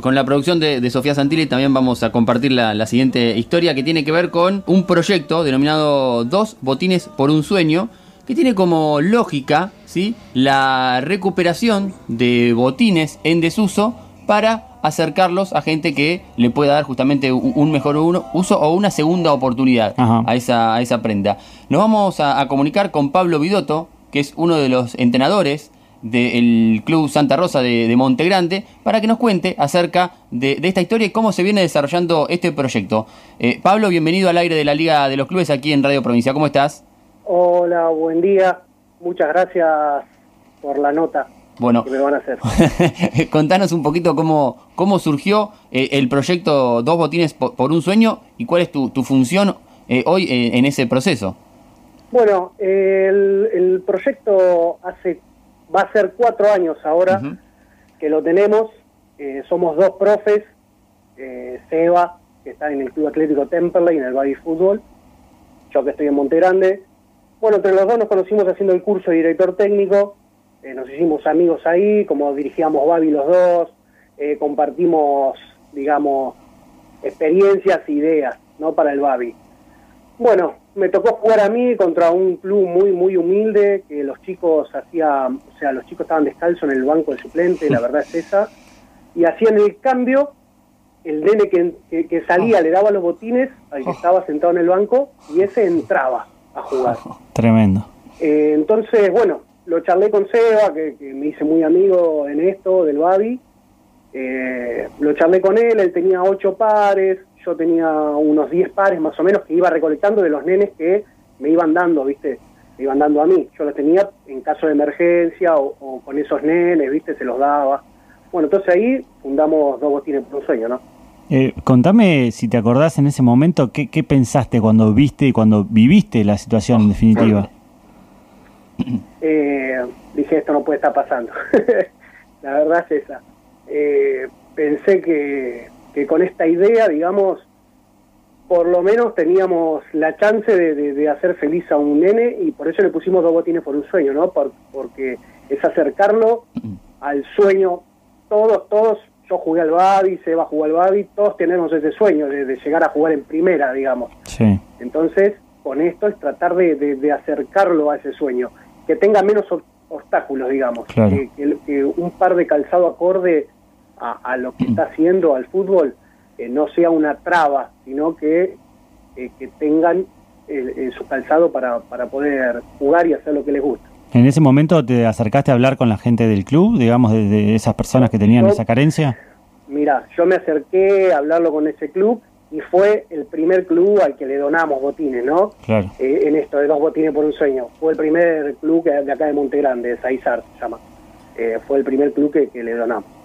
Con la producción de, Sofía Santilli también vamos a compartir la, siguiente historia que tiene que ver con un proyecto denominado Dos Botines por un Sueño, que tiene como lógica ¿sí? la recuperación de botines en desuso para acercarlos a gente que le pueda dar justamente un mejor uso o una segunda oportunidad a esa, a esa prenda. Nos vamos a, a comunicar con Pablo Vidotto, que es uno de los entrenadores del Club Santa Rosa de, de Monte Grande para que nos cuente acerca de, esta historia y cómo se viene desarrollando este proyecto. Eh, Pablo, bienvenido al aire de la Liga de los Clubes aquí en Radio Provincia. ¿Cómo estás? Hola, buen día. Muchas gracias por la nota bueno, que me van a hacer. contanos un poquito cómo, cómo surgió eh, el proyecto Dos Botines por, un Sueño y cuál es tu, tu función eh, hoy en ese proceso. Bueno, el, el proyecto hace va a ser cuatro años ahora que lo tenemos. Eh, somos dos profes, eh, Seba, que está en el Club Atlético Temperley, en el Baby Fútbol, yo que estoy en Monte Grande. Bueno, entre los dos nos conocimos haciendo el curso de director técnico, eh, nos hicimos amigos ahí, como dirigíamos Babi los dos, compartimos, digamos, experiencias e ideas ¿no? para el Babi. Bueno, me tocó jugar a mí contra un club muy, muy humilde, que los chicos hacían, o sea, los chicos estaban descalzos en el banco de suplente, la verdad es esa, y hacían el cambio, el nene que, salía oh. le daba los botines al que oh. estaba sentado en el banco y ese entraba a jugar. Oh, tremendo. Eh, entonces, bueno, lo charlé con Seba, que, me hice muy amigo en esto, del Babi, eh, lo charlé con él, él tenía ocho pares, yo tenía unos 10 pares más o menos que iba recolectando de los nenes que me iban dando, ¿viste? Me iban dando a mí. Yo los tenía en caso de emergencia o, con esos nenes, ¿viste? Se los daba. Bueno, entonces ahí fundamos Dos Botines por un Sueño, ¿no? Eh, contame si te acordás en ese momento, ¿qué, ¿qué pensaste cuando viste y cuando viviste la situación en definitiva? Eh, dije, esto no puede estar pasando. la verdad es esa. Eh, pensé que que con esta idea, digamos, por lo menos teníamos la chance de, hacer feliz a un nene y por eso le pusimos dos botines por un sueño, ¿no? porque es acercarlo al sueño. Todos, todos, yo jugué al Babi, Seba jugó al Babi, todos tenemos ese sueño de, llegar a jugar en primera, digamos. Sí. Entonces, con esto es tratar de, acercarlo a ese sueño, que tenga menos obstáculos, digamos, que, que un par de calzado acorde a, lo que está haciendo al fútbol eh, no sea una traba, sino que, eh, que tengan eh, su calzado para, para poder jugar y hacer lo que les gusta. ¿En ese momento te acercaste a hablar con la gente del club, digamos, de, esas personas que tenían esa carencia? Mira, yo me acerqué a hablarlo con ese club y fue el primer club al que le donamos botines, ¿no? Claro. en esto de dos botines por un sueño. Fue el primer club de acá de Monte Grande, de Saizar se llama. fue el primer club que, que le donamos.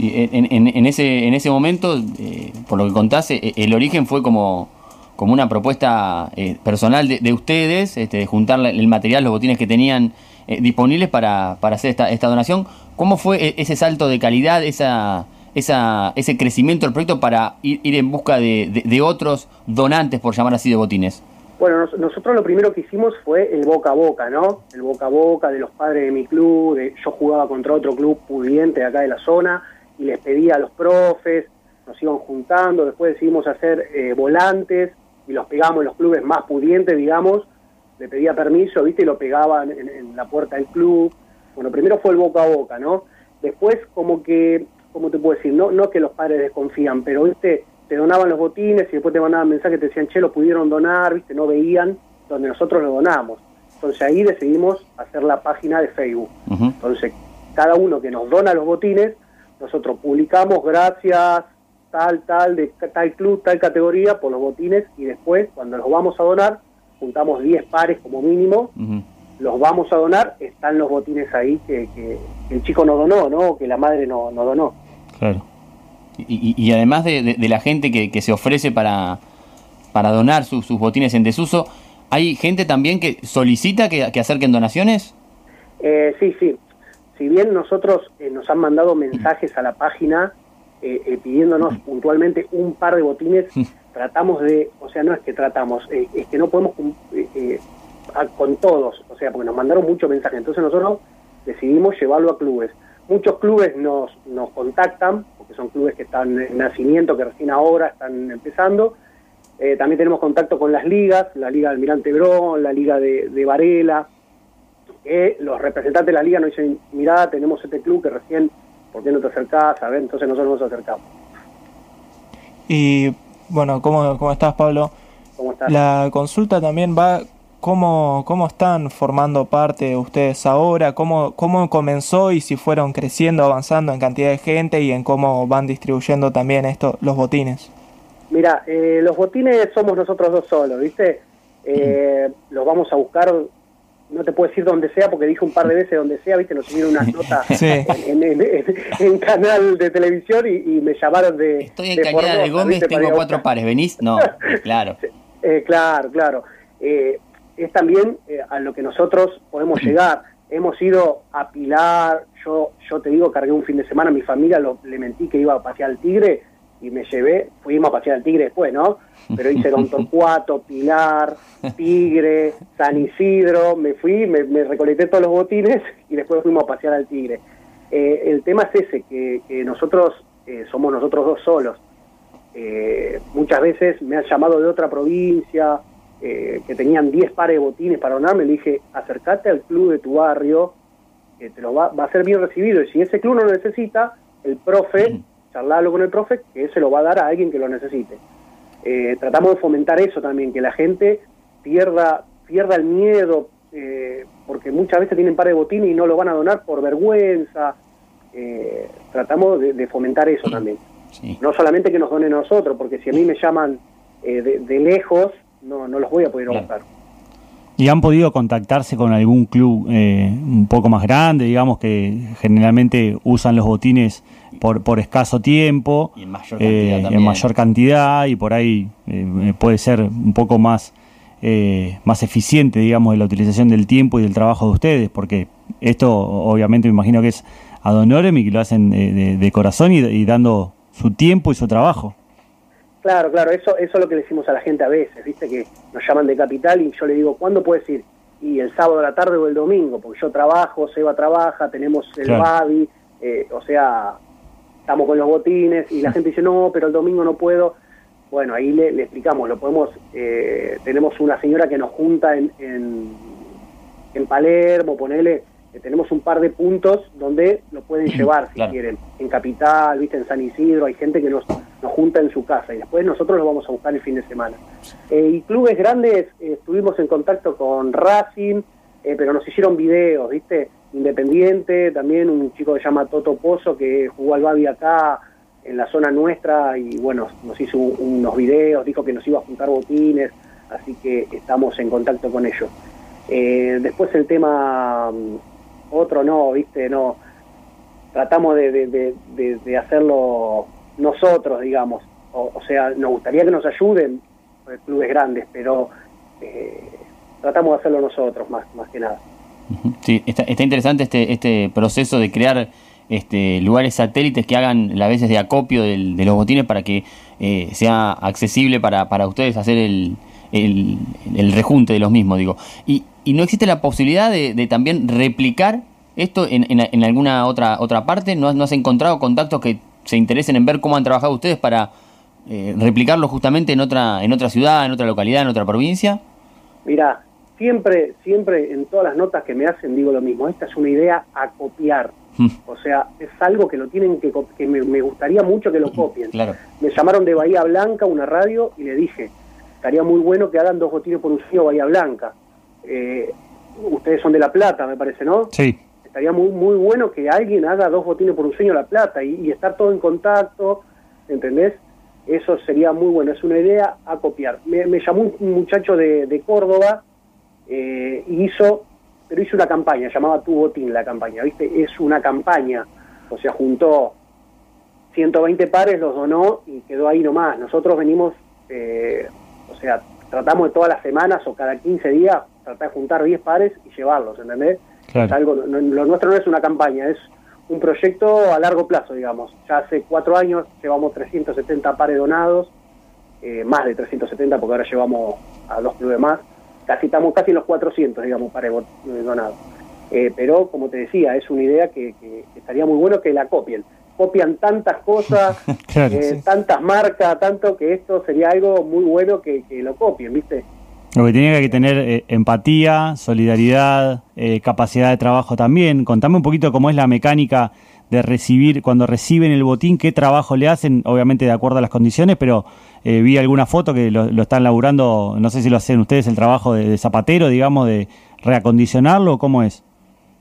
Sí, en, ese, en ese momento, eh, por lo que contaste, eh, el origen fue como, como una propuesta eh, personal de, ustedes, este, de juntar el material, los botines que tenían disponibles para, para hacer esta, esta donación. ¿Cómo fue e, ese salto de calidad, esa, esa, ese crecimiento del proyecto para ir, ir en busca de, de, otros donantes, por llamar así, de botines? Bueno, nosotros lo primero que hicimos fue el boca a boca, ¿no? El boca a boca de los padres de mi club, de, yo jugaba contra otro club pudiente de acá de la zona, y les pedía a los profes, nos iban juntando, después decidimos hacer eh, volantes y los pegamos en los clubes más pudientes, digamos, le pedía permiso, viste, y lo pegaban en, la puerta del club. Bueno, primero fue el boca a boca, ¿no? Después como que, ¿cómo te puedo decir? No, no que los padres desconfían, pero, viste, te donaban los botines y después te mandaban mensajes te decían, che, lo pudieron donar, viste, no veían donde nosotros lo donamos. Entonces ahí decidimos hacer la página de Facebook. Entonces, cada uno que nos dona los botines, nosotros publicamos gracias tal, tal, de tal club, tal categoría por los botines y después cuando los vamos a donar, juntamos 10 pares como mínimo, los vamos a donar, están los botines ahí que, el chico no donó, ¿no? Que la madre no, no donó. Claro. Y, además de, la gente que, se ofrece para, para donar sus botines en desuso, ¿hay gente también que solicita que, acerquen donaciones? Eh, sí, sí si bien nosotros eh, nos han mandado mensajes a la página eh, eh, pidiéndonos puntualmente un par de botines, tratamos de, o sea, no es que tratamos, es que no podemos con todos, o sea, porque nos mandaron muchos mensajes, entonces nosotros decidimos llevarlo a clubes. muchos clubes nos, nos contactan, porque son clubes que están en nacimiento, que recién ahora están empezando. Eh, también tenemos contacto con las ligas, la Liga de Almirante Brón, la Liga de, de Varela, que los representantes de la liga nos dicen, mirá, tenemos este club que recién, ¿por qué no te acercás? A ver, entonces nosotros nos acercamos. Y bueno, ¿cómo, cómo estás, Pablo? ¿Cómo estás? La consulta también va, ¿cómo, cómo están formando parte ustedes ahora? ¿Cómo, ¿Cómo comenzó y si fueron creciendo, avanzando en cantidad de gente y en cómo van distribuyendo también esto, los botines? Mira, eh, los botines somos nosotros dos solos, ¿viste? Eh, los vamos a buscar, no te puedo decir dónde sea, porque dije un par de veces donde sea, ¿viste? Nos subieron unas notas Sí. en, en- en- en canal de televisión y, y me llamaron de. Estoy en de Cañada de Gómez, ir tengo a cuatro buscar. pares. ¿Venís? No, claro. Eh, claro, claro. Eh, es también eh, a lo que nosotros podemos llegar. Hemos ido a Pilar, yo yo te digo, cargué un fin de semana, mi familia lo, le mentí que iba a pasear al Tigre y me llevé, fuimos a pasear al Tigre después, ¿no? Pero hice Don Torcuato, Pilar, Tigre, San Isidro, me fui, me, me recolecté todos los botines y después fuimos a pasear al Tigre. Eh, el tema es ese, que, que nosotros eh, somos nosotros dos solos. Eh, muchas veces me han llamado de otra provincia, eh, que tenían 10 pares de botines para donarme, le dije, acércate al club de tu barrio, que te lo va, va a ser bien recibido, y si ese club no lo necesita, el profe, charlalo con el profe, que se lo va a dar a alguien que lo necesite. Eh, tratamos de fomentar eso también, que la gente pierda, pierda el miedo, eh, porque muchas veces tienen pares de botines y no lo van a donar por vergüenza. Eh, tratamos de, de fomentar eso también Sí. no solamente que nos donen a nosotros, porque si a mí me llaman eh, de, de lejos, no, no los voy a poder Claro. buscar. ¿Y han podido contactarse con algún club eh, un poco más grande, digamos, que generalmente usan los botines por, por escaso tiempo, Y en mayor cantidad eh, también. en mayor cantidad y por ahí eh, puede ser un poco más, eh, más eficiente, digamos, de la utilización del tiempo y del trabajo de ustedes? Porque esto obviamente me imagino que es ad honorem y que lo hacen de, de corazón y, y dando su tiempo y su trabajo. Claro, claro, eso, eso es lo que le decimos a la gente a veces, viste que nos llaman de capital y yo le digo, ¿cuándo puedes ir? Y el sábado a la tarde o el domingo, porque yo trabajo, Seba trabaja, tenemos el Claro. Babi, eh, o sea, estamos con los botines y la gente dice, no, pero el domingo no puedo. Bueno, ahí le, le explicamos, lo podemos, eh, tenemos una señora que nos junta en, en, en Palermo, ponele, eh, tenemos un par de puntos donde lo pueden llevar si Claro. quieren, en Capital, viste, en San Isidro, hay gente que nos, nos junta en su casa y después nosotros lo vamos a buscar el fin de semana. Eh, y clubes grandes, eh, estuvimos en contacto con Racing, eh, pero nos hicieron videos, viste, Independiente, también un chico que se llama Toto Pozo que jugó al Babi acá en la zona nuestra y bueno, nos hizo un- unos videos, dijo que nos iba a juntar botines, así que estamos en contacto con ellos. Eh, después el tema mm, otro no, viste, no tratamos de, de- de- hacerlo nosotros, digamos. O, sea, nos gustaría que nos ayuden eh, clubes grandes, pero eh, tratamos de hacerlo nosotros más, más que nada. Sí, está, interesante este, este proceso de crear este, lugares satélites que hagan las veces de acopio de los botines para que eh, sea accesible para, para ustedes hacer el, el, rejunte de los mismos, digo. Y, y no existe la posibilidad de, de también replicar esto en, en- alguna otra otra parte. ¿No has, no has encontrado contactos que se interesen en ver cómo han trabajado ustedes para eh, replicarlo justamente en otra en otra ciudad, en otra localidad, en otra provincia? Mira, siempre, siempre en todas las notas que me hacen digo lo mismo, esta es una idea a copiar. Mm. O sea, es algo que lo tienen que, que me, me gustaría mucho que lo copien. Claro. Me llamaron de Bahía Blanca, una radio, y le dije, estaría muy bueno que hagan dos botines por un sueño Bahía Blanca. Eh, ustedes son de La Plata, me parece, ¿no? Sí. Estaría muy muy bueno que alguien haga dos botines por un sueño La Plata y, y estar todo en contacto, ¿entendés? Eso sería muy bueno, es una idea a copiar. Me, me llamó un muchacho de, de Córdoba eh, y hizo, pero hizo una campaña, llamaba Tu Botín la campaña, ¿viste? Es una campaña, o sea, juntó 120 pares, los donó y quedó ahí nomás. Nosotros venimos, eh, o sea, tratamos de todas las semanas o cada 15 días tratar de juntar 10 pares y llevarlos, ¿entendés? Claro. Es algo, no- lo nuestro no es una campaña, es un proyecto a largo plazo, digamos. Ya hace cuatro años llevamos 370 pares donados, eh, más de 370 porque ahora llevamos a dos clubes más. Casi estamos casi en los 400, digamos, bot- eh, donados. Eh, pero, como te decía, es una idea que, que estaría muy bueno que la copien copian tantas cosas, eh, tantas marcas, tanto que esto sería algo muy bueno que, lo copien, ¿viste? Lo que tiene que tener eh, empatía, solidaridad, capacidad de trabajo también. Contame un poquito cómo es la mecánica de recibir, cuando reciben el botín, qué trabajo le hacen, obviamente de acuerdo a las condiciones, pero vi alguna foto que lo, están laburando, no sé si lo hacen ustedes el trabajo de, de zapatero, digamos, de reacondicionarlo, ¿cómo es?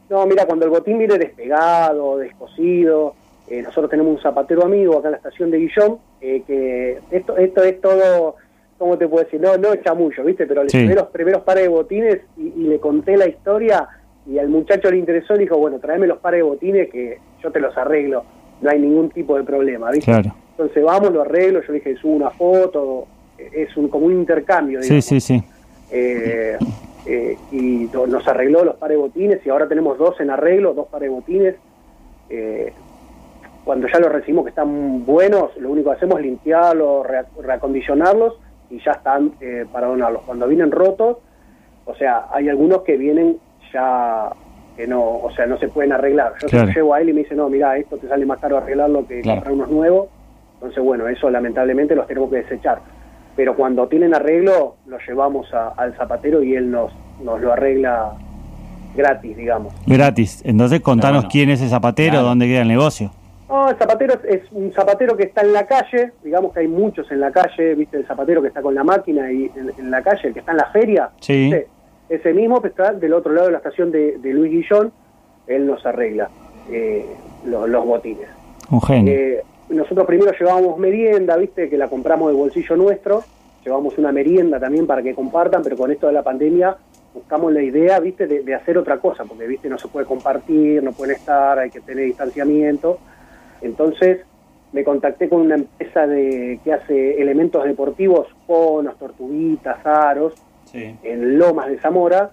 No, mira, cuando el botín viene despegado, descosido, eh, nosotros tenemos un zapatero amigo acá en la estación de Guillón, eh, que esto, esto es todo, ¿cómo te puedo decir? No, no es chamullo, ¿viste? Pero le sí. los primeros pares de botines y, le conté la historia y al muchacho le interesó y dijo, bueno, tráeme los pares de botines que yo te los arreglo, no hay ningún tipo de problema, ¿viste? Entonces vamos, lo arreglo, yo le dije, subo una foto, es un, como un intercambio, digamos. Sí, sí, sí. Eh, y nos arregló los pares de botines y ahora tenemos dos en arreglo, dos pares de botines. Eh, cuando ya los recibimos que están buenos, lo único que hacemos es limpiarlos, reacondicionarlos y ya están eh, para donarlos. Cuando vienen rotos, o sea, hay algunos que vienen ya que no, o sea, no se pueden arreglar. Yo se los llevo a él y me dice, no, mira, esto te sale más caro arreglarlo que comprar unos nuevos. Entonces, bueno, eso lamentablemente los tenemos que desechar. Pero cuando tienen arreglo, los llevamos al zapatero y él nos, nos lo arregla gratis, digamos. Gratis. Entonces, contanos quién es ese zapatero, dónde queda el negocio. No, el zapatero es, un zapatero que está en la calle, digamos que hay muchos en la calle, viste el zapatero que está con la máquina y en, la calle, el que está en la feria, sí. Ese mismo que está del otro lado de la estación de, Luis Guillón, él nos arregla eh, los, botines. Un genio. Eh, nosotros primero llevábamos merienda, viste, que la compramos de bolsillo nuestro, llevamos una merienda también para que compartan, pero con esto de la pandemia buscamos la idea, viste, de, de hacer otra cosa, porque viste no se puede compartir, no pueden estar, hay que tener distanciamiento entonces me contacté con una empresa de que hace elementos deportivos, conos, tortuguitas, aros, en Lomas de Zamora.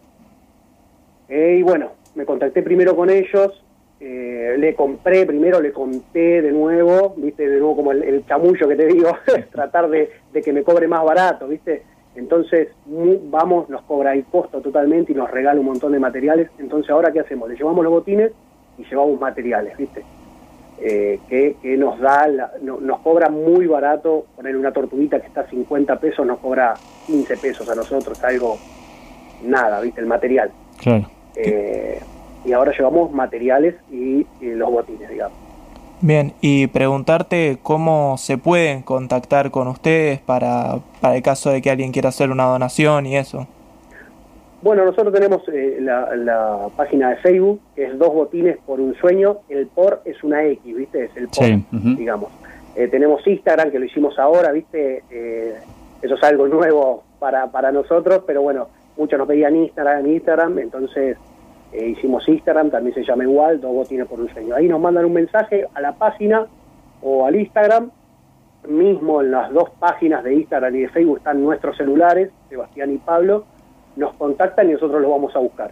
Eh, y bueno, me contacté primero con ellos, eh, le compré, primero le conté de nuevo, viste, de nuevo como el, chamullo que te digo, tratar de, que me cobre más barato, viste. Entonces, vamos, nos cobra el costo totalmente y nos regala un montón de materiales. Entonces, ahora, ¿qué hacemos? Le llevamos los botines y llevamos materiales, viste. Eh, que, nos da, nos cobra muy barato, poner una tortuguita que está a 50 pesos nos cobra 15 pesos a nosotros, algo nada, ¿viste? El material. Claro. Eh, y ahora llevamos materiales y, los botines, digamos. Bien, y preguntarte cómo se pueden contactar con ustedes para, para el caso de que alguien quiera hacer una donación y eso. Bueno, nosotros tenemos eh, la, página de Facebook, que es Dos Botines por un Sueño. El por es una X, ¿viste? Es el por, digamos. Eh, tenemos Instagram, que lo hicimos ahora, ¿viste? Eh, eso es algo nuevo para, para nosotros, pero bueno, muchos nos pedían Instagram, Instagram, entonces hicimos Instagram, también se llama igual, Dos Botines por un Sueño. Ahí nos mandan un mensaje a la página o al Instagram. Mismo en las dos páginas de Instagram y de Facebook están nuestros celulares, Sebastián y Pablo nos contactan y nosotros los vamos a buscar.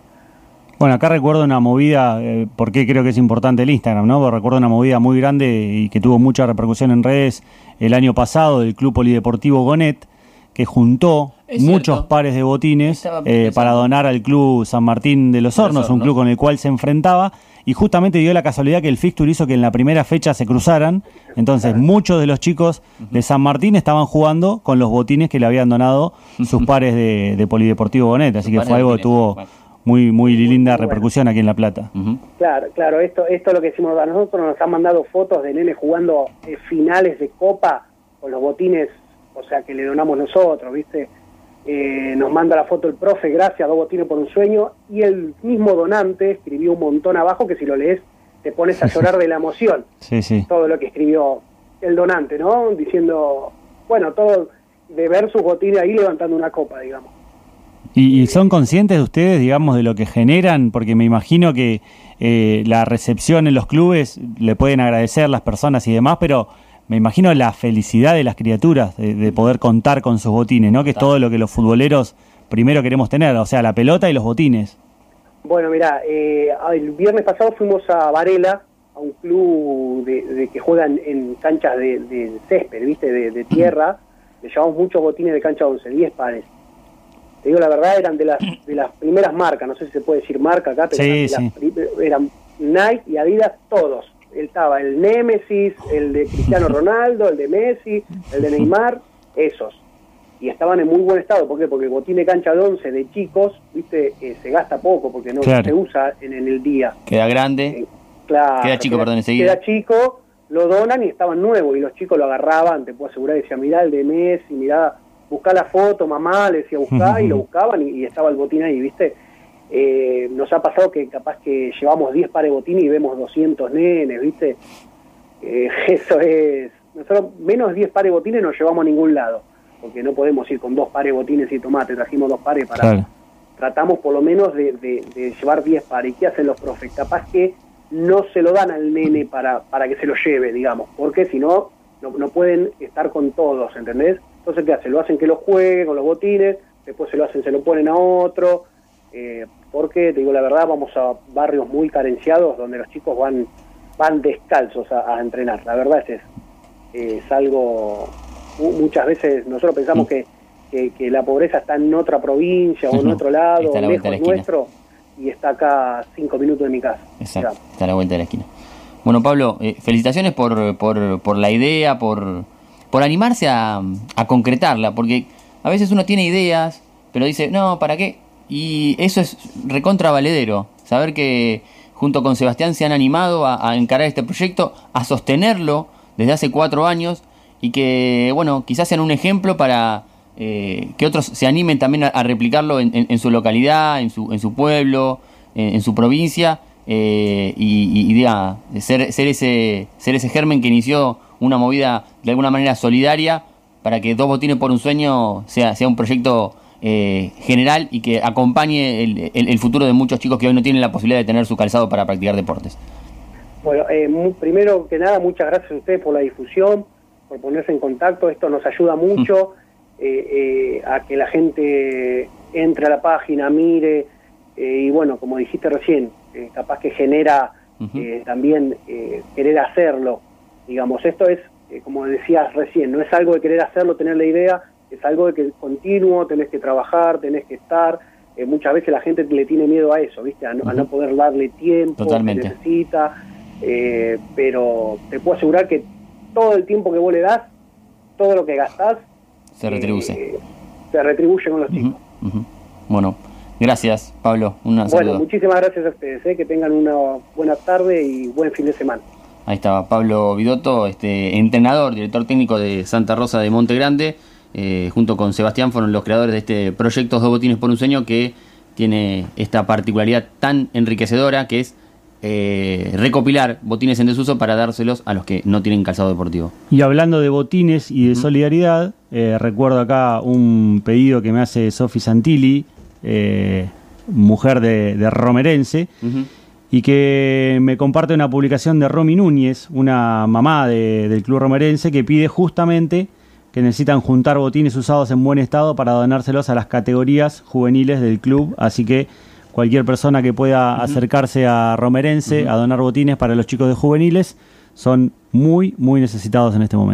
Bueno, acá recuerdo una movida, eh, porque creo que es importante el Instagram, ¿no? recuerdo una movida muy grande y que tuvo mucha repercusión en redes el año pasado del Club Polideportivo Gonet, que juntó muchos pares de botines eh, para donar al Club San Martín de los Hornos, un club con el cual se enfrentaba y justamente dio la casualidad que el fixture hizo que en la primera fecha se cruzaran, entonces muchos de los chicos de San Martín estaban jugando con los botines que le habían donado sus pares de, Polideportivo Bonet, así que fue algo que tuvo muy muy linda repercusión aquí en La Plata. Claro, claro, esto esto es lo que decimos a nosotros, nos han mandado fotos de nene jugando eh, finales de copa con los botines, o sea, que le donamos nosotros, ¿viste? Eh, nos manda la foto el profe, gracias, dos botines por un sueño, y el mismo donante escribió un montón abajo que si lo lees te pones a llorar de la emoción. Sí, sí. Todo lo que escribió el donante, ¿no? Diciendo, bueno, todo de ver sus botines ahí levantando una copa, digamos. ¿Y, son conscientes de ustedes, digamos, de lo que generan? Porque me imagino que eh, la recepción en los clubes le pueden agradecer las personas y demás, pero me imagino la felicidad de las criaturas de, poder contar con sus botines, ¿no? Que es todo lo que los futboleros primero queremos tener, o sea, la pelota y los botines. Bueno, mira, eh, el viernes pasado fuimos a Varela, a un club de, que juegan en canchas de, césped, ¿viste? De, tierra. Le llevamos muchos botines de cancha 11, 10 pares. te digo la verdad, eran de las, de las primeras marcas, no sé si se puede decir marca acá, pero Sí, eran, sí. de las pri- eran Nike y Adidas todos. Estaba el Nemesis, el de Cristiano Ronaldo, el de Messi, el de Neymar, esos. Y estaban en muy buen estado, ¿por qué? Porque el botín de cancha de 11 de chicos, viste, Eh, se gasta poco porque no Claro. se usa en, en el día. Queda grande. Claro, Queda chico, perdón, enseguida. Queda chico, lo donan y estaban nuevos y los chicos lo agarraban, te puedo asegurar, decía, mirá el de Messi, mirá, buscá la foto, mamá, le decía, buscá, y lo buscaban y, y estaba el botín ahí, ¿viste? Eh, nos ha pasado que capaz que llevamos 10 pares de botín y vemos 200 nenes, ¿viste? Eh, eso es... Nosotros menos 10 pares de botines no llevamos a ningún lado, porque no podemos ir con dos pares de botines y tomate, trajimos dos pares para Claro. tratamos por lo menos de, de- de llevar 10 pares. ¿Y qué hacen los profes? Capaz que no se lo dan al nene para, para que se lo lleve, digamos, porque si no, no, no pueden estar con todos, ¿entendés? Entonces, ¿qué hacen? Lo hacen que lo juegue con los botines, después se lo hacen, se lo ponen a otro, eh, porque, te digo la verdad, vamos a barrios muy carenciados donde los chicos van van descalzos a, a entrenar, la verdad es eso. Es algo, mu- muchas veces nosotros pensamos que, que, que la pobreza está en otra provincia o en No, otro lado, la la lejos esquina. nuestro, y está acá a cinco minutos de mi casa. Exacto, Ya. está a la vuelta de la esquina. Bueno, Pablo, eh, felicitaciones por, por, por la idea, por, por animarse a, a concretarla, porque a veces uno tiene ideas, pero dice, no, ¿para qué? Y eso es recontra valedero, saber que junto con Sebastián se han animado a, a encarar este proyecto, a sostenerlo desde hace cuatro años y que, bueno, quizás sean un ejemplo para eh, que otros se animen también a, replicarlo en, en- su localidad, en su, en su pueblo, en, su provincia eh, y, y- y ser, ser, ese, ser ese germen que inició una movida de alguna manera solidaria para que Dos Botines por un Sueño sea, sea un proyecto eh, general y que acompañe el, el- el futuro de muchos chicos que hoy no tienen la posibilidad de tener su calzado para practicar deportes. Bueno, eh, primero que nada, muchas gracias a ustedes por la difusión, por ponerse en contacto. Esto nos ayuda mucho eh, eh, a que la gente entre a la página, mire, eh, y bueno, como dijiste recién, capaz que genera Ujú. eh, también eh, querer hacerlo. Digamos, esto es, como decías recién, no es algo de querer hacerlo, tener la idea, es algo de que continuo, tenés que trabajar, tenés que estar. Eh, muchas veces la gente le tiene miedo a eso, ¿viste? A no, a no poder darle tiempo Totalmente. que necesita. Eh, pero te puedo asegurar que todo el tiempo que vos le das, todo lo que gastás, Se retribuye. eh, se retribuye con los chicos. Bueno, gracias Pablo, un Bueno, saludo. muchísimas gracias a ustedes, eh, que tengan una buena tarde y buen fin de semana. Ahí estaba Pablo Vidotto, este, entrenador, director técnico de Santa Rosa de Monte Grande, eh, junto con Sebastián fueron los creadores de este proyecto Dos Botines por un Sueño que tiene esta particularidad tan enriquecedora que es eh, recopilar botines en desuso para dárselos a los que no tienen calzado deportivo. Y hablando de botines y de solidaridad, eh, recuerdo acá un pedido que me hace Sofi Santilli, mujer de, de Romerense, y que me comparte una publicación de Romy Núñez, una mamá de- del Club Romerense, que pide justamente que necesitan juntar botines usados en buen estado para donárselos a las categorías juveniles del club. Así que cualquier persona que pueda acercarse a Romerense a donar botines para los chicos de juveniles son muy, muy necesitados en este momento.